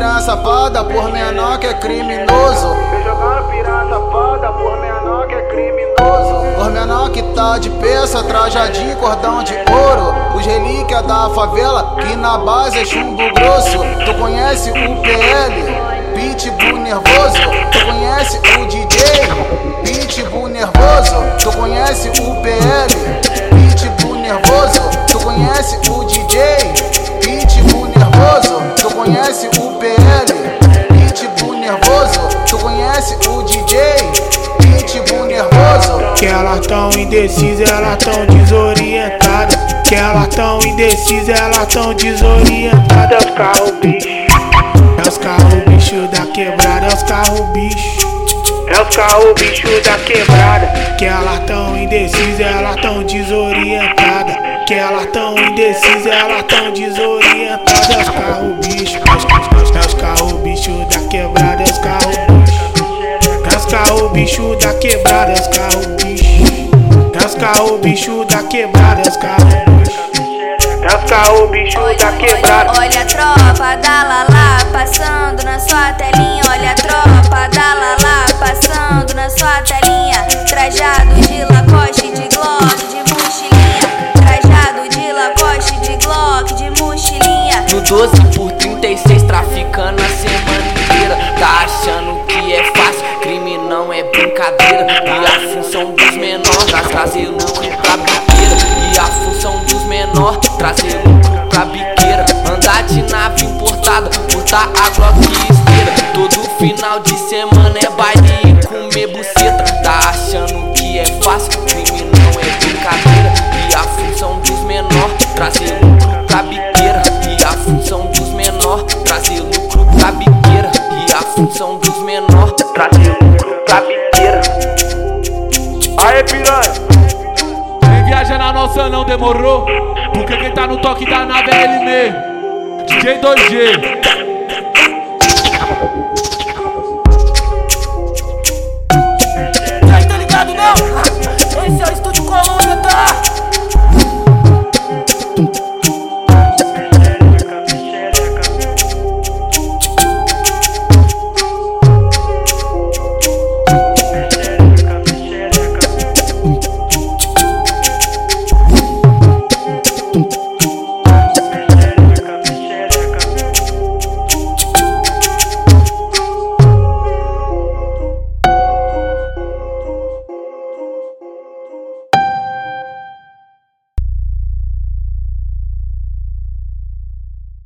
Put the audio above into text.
sapada por menor que é criminoso. Piranha safada por menor que é criminoso. Por menor que tá de peça, trajadinho, cordão de ouro. Os relíquias da favela, que na base é chumbo grosso. Tu conhece o PL? Pitbull nervoso, tu conhece o DJ? Pitbull nervoso, tu conhece o tu conhece o DJ? Pitbull nervoso. Que elas tão indecisas, elas tão desorientadas. Que elas tão indecisas, elas tão desorientadas. É os carros bicho, é os carros bicho da quebrada, é os carros bicho. É os carros bicho da quebrada. Que elas tão indecisas, elas tão desorientadas. Que elas tão indecisas, elas tão desorientadas. É os carros bicho, é os- é os carros bicho da quebrada, carros bicho. Os carros bicho da quebrada, é os carros bicho. Da quebrada. Olha, olha a tropa da Lala passando na sua telinha. Olha a tropa da Lala passando na sua telinha. Trajado de Lacoste, de Glock, de mochilinha. Trajado de Lacoste, de Glock, de mochilinha. No 12 por 36, dos menores, traz trazer lucro pra biqueira. E a função dos menores, trazer lucro pra biqueira. Andar de nave importada, botar a Glock e esteira. Todo final de semana é baile e comer buceta. Tá achando que é fácil, crime não é brincadeira. E a função dos menores, trazer lucro pra biqueira. E a função dos menor, trazer lucro pra biqueira. E a função dos Aê piranha, Vem viajar na nossa não demorou. Porque quem tá no toque da nave é ele mesmo. DJ 2G